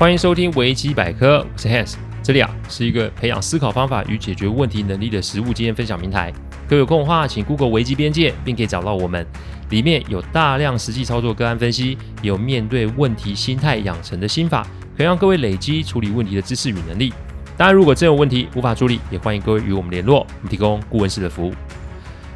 欢迎收听危机百科，我是 Hans，这里啊是一个培养思考方法与解决问题能力的实务经验分享平台。各位有空的话，请 Google 危机边界，并可以找到我们，里面有大量实际操作个案分析，有面对问题心态养成的心法，可以让各位累积处理问题的知识与能力。当然，如果真有问题无法处理，也欢迎各位与我们联络，我们提供顾问式的服务。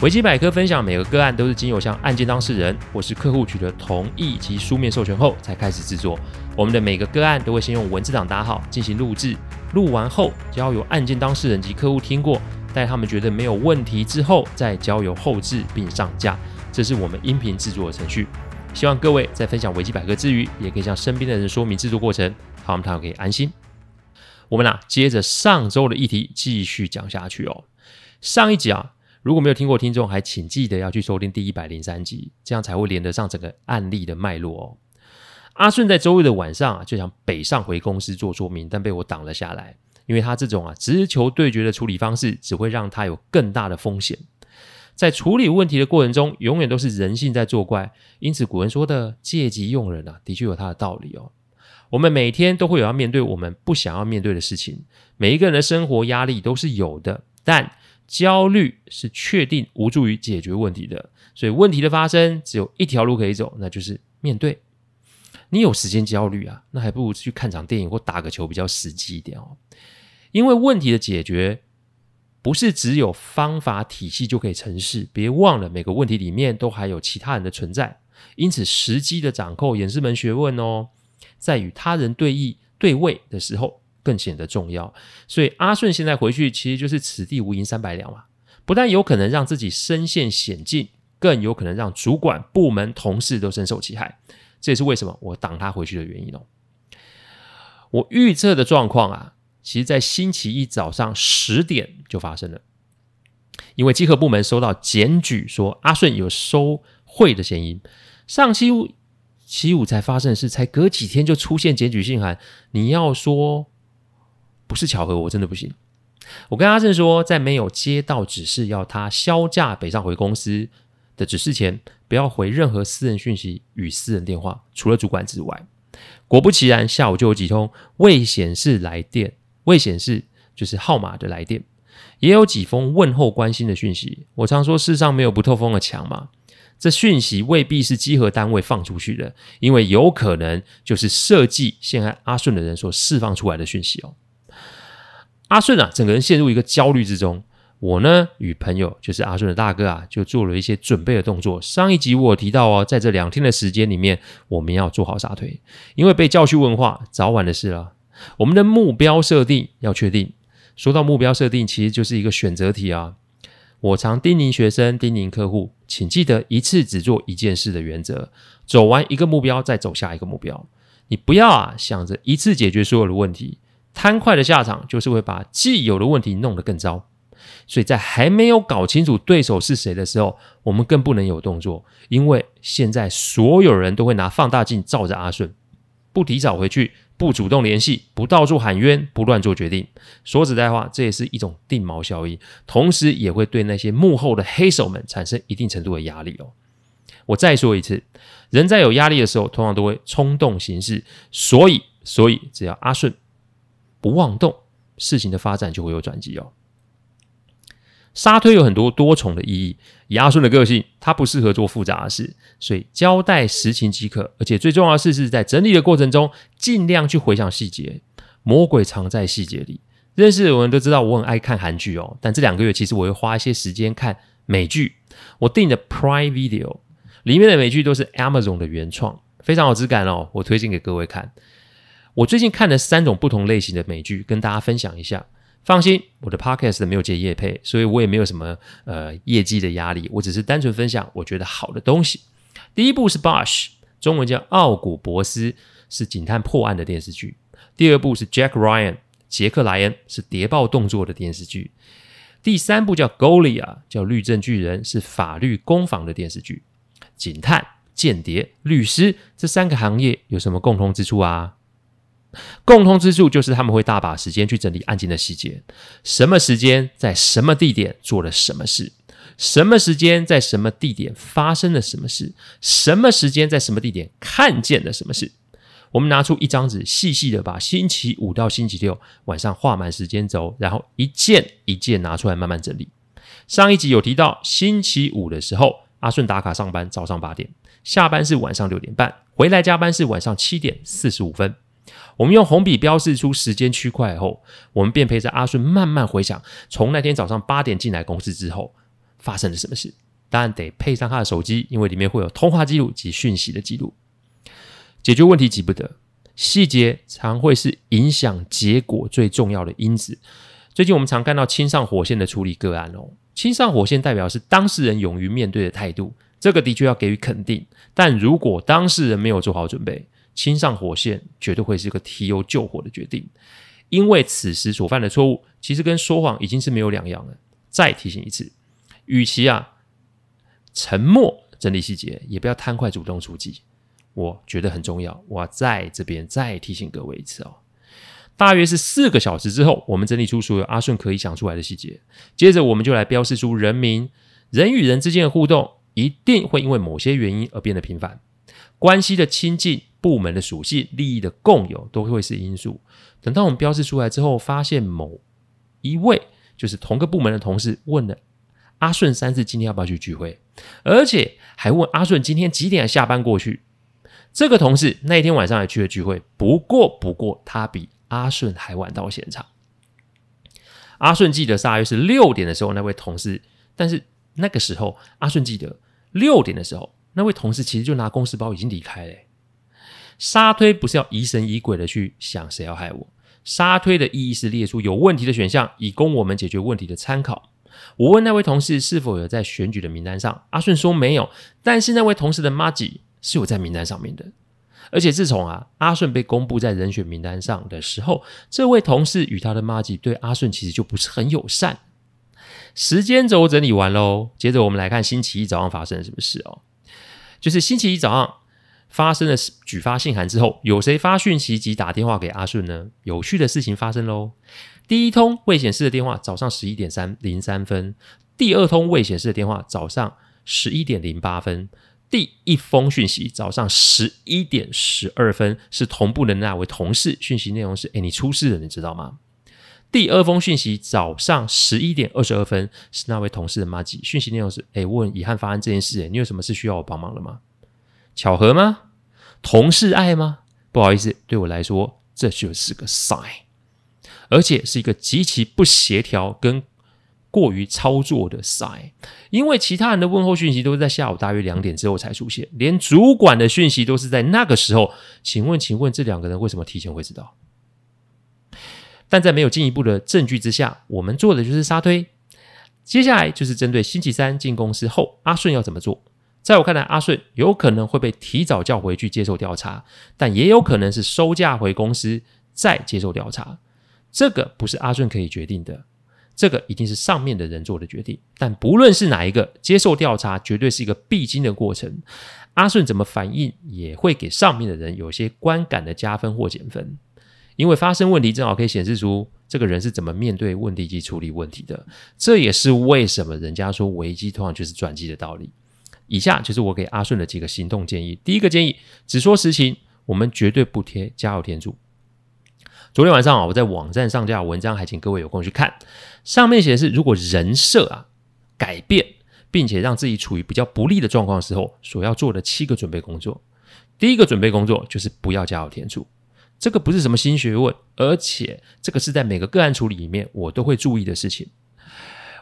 维基百科分享每个个案都是经由向案件当事人或是客户取得同意及书面授权后才开始制作。我们的每个个案都会先用文字档打好进行录制，录完后交由案件当事人及客户听过，待他们觉得没有问题之后，再交由后制并上架。这是我们音频制作的程序。希望各位在分享维基百科之余，也可以向身边的人说明制作过程，好，我们可以安心。我们呐，接着上周的议题继续讲下去哦。上一集啊。如果没有听过听众，还请记得要去收听第一百零三集，这样才会连得上整个案例的脉络哦。阿顺在周日的晚上啊，就想北上回公司做说明，但被我挡了下来，因为他这种啊直球对决的处理方式，只会让他有更大的风险。在处理问题的过程中，永远都是人性在作怪，因此古人说的借急用人啊，的确有他的道理哦。我们每天都会有要面对我们不想要面对的事情，每一个人的生活压力都是有的，但焦虑是确定无助于解决问题的，所以问题的发生只有一条路可以走，那就是面对。你有时间焦虑啊？那还不如去看场电影或打个球比较实际一点哦。因为问题的解决不是只有方法体系就可以成事，别忘了每个问题里面都还有其他人的存在，因此时机的掌控也是门学问哦，在与他人对弈对位的时候。更显得重要，所以阿顺现在回去其实就是此地无银三百两嘛，不但有可能让自己身陷险境，更有可能让主管、部门、同事都深受其害。这也是为什么我挡他回去的原因哦。我预测的状况啊，其实在星期一早上十点就发生了，因为稽核部门收到检举说阿顺有收贿的嫌疑，上期期五才发生的事，才隔几天就出现检举信函，你要说。不是巧合，我真的不行。我跟阿正说，在没有接到指示要他销假北上回公司的指示前，不要回任何私人讯息与私人电话，除了主管之外。果不其然，下午就有几通未显示来电、未显示就是号码的来电，也有几封问候关心的讯息。我常说，世上没有不透风的墙嘛。这讯息未必是稽核单位放出去的，因为有可能就是设计陷害阿顺的人所释放出来的讯息哦。阿顺啊，整个人陷入一个焦虑之中。我呢，与朋友就是阿顺的大哥啊，就做了一些准备的动作。上一集我提到哦，在这两天的时间里面，我们要做好沙推，因为被叫去问话，早晚的事了。我们的目标设定要确定。说到目标设定，其实就是一个选择题啊。我常叮咛学生、叮咛客户，请记得一次只做一件事的原则。走完一个目标，再走下一个目标。你不要啊，想着一次解决所有的问题。贪快的下场就是会把既有的问题弄得更糟，所以在还没有搞清楚对手是谁的时候，我们更不能有动作，因为现在所有人都会拿放大镜照着阿顺，不提早回去，不主动联系，不到处喊冤，不乱做决定。说实在话，这也是一种定锚效应，同时也会对那些幕后的黑手们产生一定程度的压力哦。我再说一次，人在有压力的时候，通常都会冲动行事，所以，所以只要阿顺。不妄动，事情的发展就会有转机哦。沙推有很多多重的意义。以阿顺的个性，他不适合做复杂的事，所以交代实情即可。而且最重要的是，是在整理的过程中，尽量去回想细节。魔鬼藏在细节里。认识的人都知道我很爱看韩剧哦，但这两个月其实我会花一些时间看美剧。我订的 Prime Video 里面的美剧都是 Amazon 的原创，非常有质感哦。我推荐给各位看。我最近看了三种不同类型的美剧，跟大家分享一下。放心，我的 podcast 没有接业配，所以我也没有什么呃业绩的压力。我只是单纯分享我觉得好的东西。第一部是 Bosch，中文叫奥古博斯，是警探破案的电视剧。第二部是 Jack Ryan，杰克莱恩，是谍报动作的电视剧。第三部叫 Goliath，叫律政巨人，是法律攻防的电视剧。警探、间谍、律师这三个行业有什么共同之处啊？共通之处就是他们会大把时间去整理案件的细节，什么时间在什么地点做了什么事，什么时间在什么地点发生了什么事，什么时间在什么地点看见了什么事。我们拿出一张纸，细细的把星期五到星期六晚上画满时间轴，然后一件一件拿出来慢慢整理。上一集有提到，星期五的时候，阿顺打卡上班，早上八点，下班是晚上六点半，回来加班是晚上七点四十五分。我们用红笔标示出时间区块后，我们便陪着阿顺慢慢回想，从那天早上八点进来公司之后发生了什么事。当然得配上他的手机，因为里面会有通话记录及讯息的记录。解决问题急不得，细节常会是影响结果最重要的因子。最近我们常看到亲上火线的处理个案哦，亲上火线代表是当事人勇于面对的态度，这个的确要给予肯定。但如果当事人没有做好准备，亲上火线绝对会是一个提油救火的决定，因为此时所犯的错误其实跟说谎已经是没有两样了。再提醒一次，与其啊沉默整理细节，也不要贪快主动出击。我觉得很重要，我要在这边再提醒各位一次哦。大约是四个小时之后，我们整理出所有阿顺可以想出来的细节，接着我们就来标示出人名，人与人之间的互动一定会因为某些原因而变得频繁，关系的亲近。部门的属性、利益的共有都会是因素。等到我们标示出来之后，发现某一位就是同个部门的同事问了阿顺三次今天要不要去聚会，而且还问阿顺今天几点下班过去。这个同事那一天晚上还去了聚会，不过不过他比阿顺还晚到现场。阿顺记得大约是六点的时候那位同事，但是那个时候阿顺记得六点的时候那位同事其实就拿公事包已经离开了。沙推不是要疑神疑鬼的去想谁要害我，沙推的意义是列出有问题的选项，以供我们解决问题的参考。我问那位同事是否有在选举的名单上，阿顺说没有，但是那位同事的麻吉是有在名单上面的。而且自从啊阿顺被公布在人选名单上的时候，这位同事与他的麻吉对阿顺其实就不是很友善。时间轴整理完喽，接着我们来看星期一早上发生了什么事哦，就是星期一早上。发生了举发信函之后，有谁发讯息及打电话给阿顺呢？有趣的事情发生喽！第一通未显示的电话，早上十一点三零三分；第二通未显示的电话，早上十一点零八分；第一封讯息，早上十一点十二分，是同步的那位同事，讯息内容是：“哎，你出事了，你知道吗？”第二封讯息，早上十一点二十二分，是那位同事的麻吉，讯息内容是：“哎，问遗憾发生这件事，哎，你有什么事需要我帮忙的吗？”巧合吗？同事爱吗？不好意思，对我来说，这就是个 sign，而且是一个极其不协调跟过于操作的 sign。因为其他人的问候讯息都是在下午大约两点之后才出现，连主管的讯息都是在那个时候。请问，请问这两个人为什么提前会知道？但在没有进一步的证据之下，我们做的就是沙推。接下来就是针对星期三进公司后，阿顺要怎么做？在我看来，阿顺有可能会被提早叫回去接受调查，但也有可能是收假回公司再接受调查。这个不是阿顺可以决定的，这个一定是上面的人做的决定。但不论是哪一个，接受调查绝对是一个必经的过程。阿顺怎么反应，也会给上面的人有些观感的加分或减分。因为发生问题，正好可以显示出这个人是怎么面对问题及处理问题的。这也是为什么人家说危机通常就是转机的道理。以下就是我给阿顺的几个行动建议。第一个建议，只说实情，我们绝对不贴加油添醋。昨天晚上啊，我在网站上架文章，还请各位有空去看。上面写的是，如果人设啊改变，并且让自己处于比较不利的状况的时候，所要做的七个准备工作。第一个准备工作就是不要加油添醋。这个不是什么新学问，而且这个是在每个个案处理里面我都会注意的事情。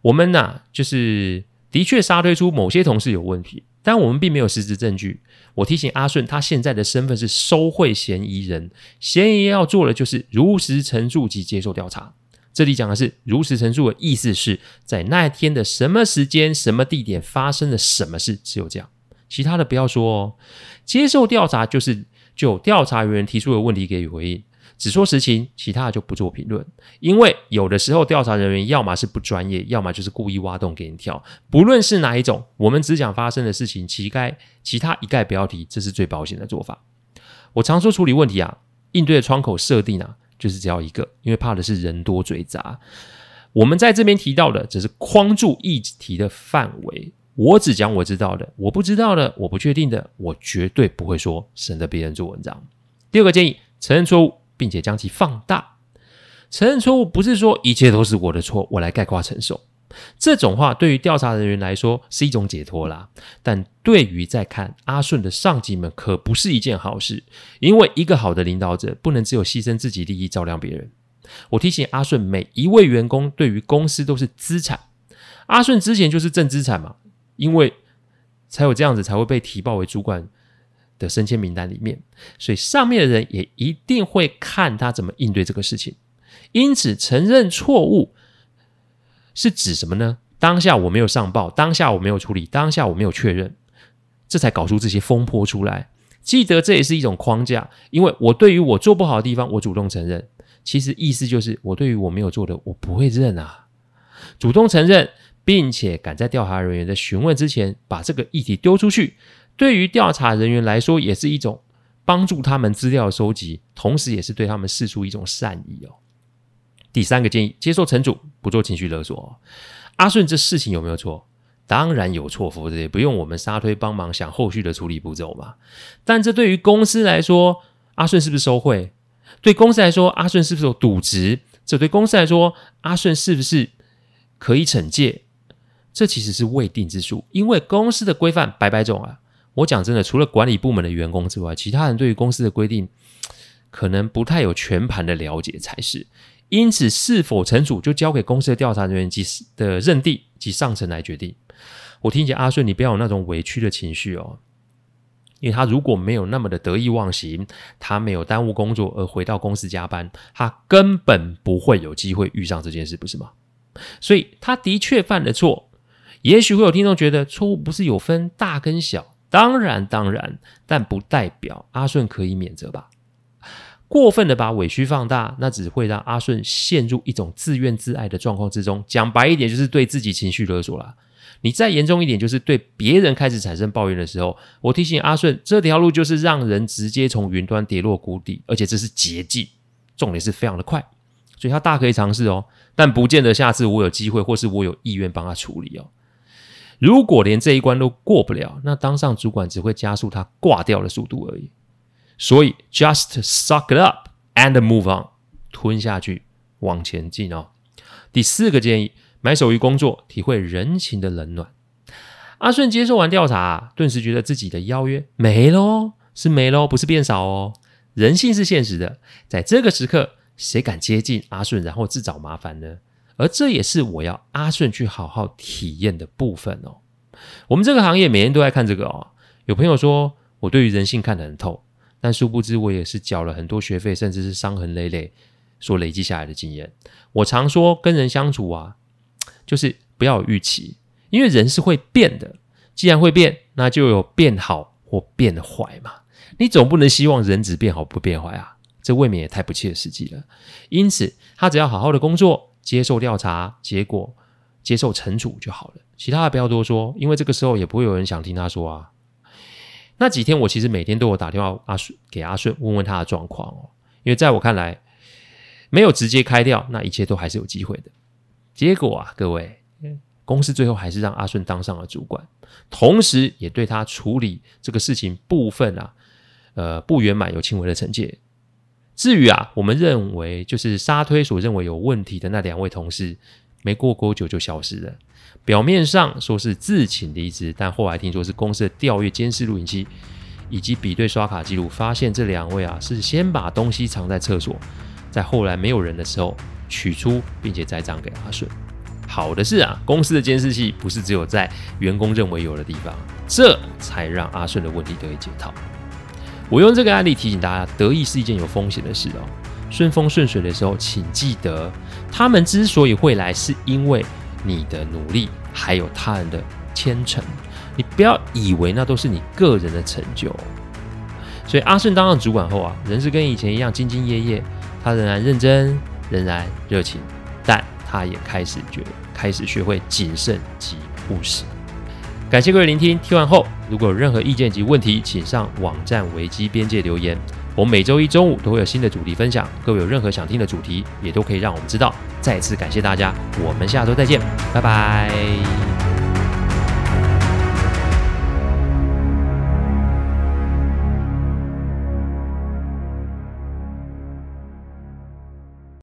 我们呢、就是。的确，沙推出某些同事有问题，但我们并没有实质证据。我提醒阿顺，他现在的身份是收贿嫌疑人，嫌疑要做的就是如实陈述及接受调查。这里讲的是如实陈述的意思是在那一天的什么时间、什么地点发生了什么事，只有这样，其他的不要说哦。接受调查就是就调查员提出的问题给予回应。只说实情，其他的就不做评论。因为有的时候调查人员要么是不专业，要么就是故意挖洞给你跳。不论是哪一种，我们只讲发生的事情，其该其他一概不要提，这是最保险的做法。我常说处理问题啊，应对的窗口设定啊，就是只要一个，因为怕的是人多嘴杂。我们在这边提到的只是框住议题的范围，我只讲我知道的，我不知道的，我不确定的，我绝对不会说，省得别人做文章。第二个建议，承认错误，并且将其放大。承认错误不是说一切都是我的错，我来概括承受。这种话对于调查人员来说是一种解脱啦，但对于在看阿顺的上级们可不是一件好事。因为一个好的领导者不能只有牺牲自己利益照亮别人。我提醒阿顺，每一位员工对于公司都是资产。阿顺之前就是正资产嘛，因为才有这样子才会被提报为主管的升迁名单里面，所以上面的人也一定会看他怎么应对这个事情。因此，承认错误。是指什么呢？当下我没有上报，当下我没有处理，当下我没有确认，这才搞出这些风波出来。记得这也是一种框架，因为我对于我做不好的地方，我主动承认。其实意思就是，我对于我没有做的，我不会认啊。主动承认，并且赶在调查人员的询问之前，把这个议题丢出去，对于调查人员来说，也是一种帮助他们资料收集，同时也是对他们示出一种善意哦。第三个建议：接受惩处，不做情绪勒索。阿顺这事情有没有错？当然有错，否则也不用我们沙推帮忙想后续的处理步骤嘛。但这对于公司来说，阿顺是不是收贿？对公司来说，阿顺是不是有渎职？这对公司来说，阿顺是不是可以惩戒？这其实是未定之数，因为公司的规范百百种啊。我讲真的，除了管理部门的员工之外，其他人对于公司的规定可能不太有全盘的了解才是。因此，是否惩处就交给公司的调查人员及的认定及上层来决定。我听见阿顺，你不要有那种委屈的情绪哦，因为他如果没有那么的得意忘形，他没有耽误工作而回到公司加班，他根本不会有机会遇上这件事，不是吗？所以他的确犯了错。也许会有听众觉得错误不是有分大跟小，当然当然，但不代表阿顺可以免责吧。过分的把委屈放大，那只会让阿顺陷入一种自怨自艾的状况之中。讲白一点，就是对自己情绪勒索啦。你再严重一点，就是对别人开始产生抱怨的时候，我提醒阿顺，这条路就是让人直接从云端跌落谷底，而且这是捷径，重点是非常的快，所以他大可以尝试哦，但不见得下次我有机会或是我有意愿帮他处理哦。如果连这一关都过不了，那当上主管只会加速他挂掉的速度而已。所以，just suck it up and move on，吞下去，往前进哦。第四个建议，买手于工作，体会人情的冷暖。阿顺接受完调查，顿时觉得自己的邀约没喽，是没喽，不是变少哦。人性是现实的，在这个时刻，谁敢接近阿顺，然后自找麻烦呢？而这也是我要阿顺去好好体验的部分哦。我们这个行业每天都在看这个哦。有朋友说我对于人性看得很透。但殊不知，我也是缴了很多学费，甚至是伤痕累累所累积下来的经验。我常说，跟人相处啊，就是不要有预期，因为人是会变的。既然会变，那就有变好或变坏嘛。你总不能希望人只变好不变坏啊，这未免也太不切实际了。因此，他只要好好的工作，接受调查结果，接受惩处就好了。其他的不要多说，因为这个时候也不会有人想听他说啊。那几天，我其实每天都有打电话阿顺给阿顺问问他的状况哦，因为在我看来，没有直接开掉，那一切都还是有机会的。结果啊，各位，公司最后还是让阿顺当上了主管，同时也对他处理这个事情部分啊，呃，不圆满有轻微的惩戒。至于啊，我们认为就是沙推所认为有问题的那两位同事，没过多久就消失了。表面上说是自请离职，但后来听说是公司的调阅监视录影机以及比对刷卡记录，发现这两位啊是先把东西藏在厕所，在后来没有人的时候取出，并且再账给阿顺。好的是啊，公司的监视器不是只有在员工认为有的地方，这才让阿顺的问题得以解套。我用这个案例提醒大家，得意是一件有风险的事哦。顺风顺水的时候，请记得他们之所以会来，是因为。你的努力，还有他人的虔诚，你不要以为那都是你个人的成就。所以阿顺当上主管后啊，人是跟以前一样兢兢业业，他仍然认真，仍然热情，但他也开始觉开始学会谨慎及务实。感谢各位聆听，听完后如果有任何意见及问题，请上网站维基边界留言。我们每周一中午都会有新的主题分享，各位有任何想听的主题，也都可以让我们知道。再次感谢大家，我们下周再见，拜拜。